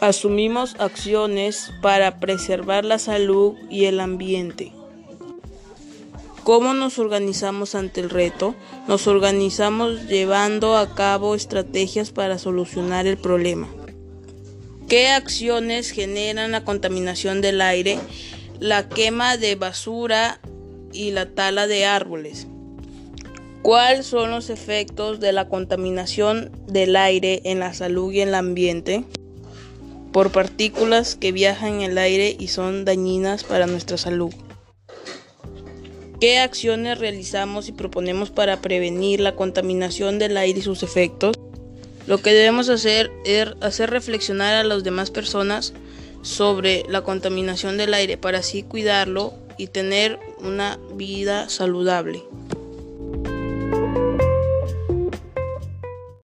Asumimos acciones para preservar la salud y el ambiente. ¿Cómo nos organizamos ante el reto? Nos organizamos llevando a cabo estrategias para solucionar el problema. ¿Qué acciones generan la contaminación del aire? La quema de basura y la tala de árboles. ¿Cuáles son los efectos de la contaminación del aire en la salud y en el ambiente? Por partículas que viajan en el aire y son dañinas para nuestra salud. ¿Qué acciones realizamos y proponemos para prevenir la contaminación del aire y sus efectos? Lo que debemos hacer es hacer reflexionar a las demás personas sobre la contaminación del aire para así cuidarlo y tener una vida saludable.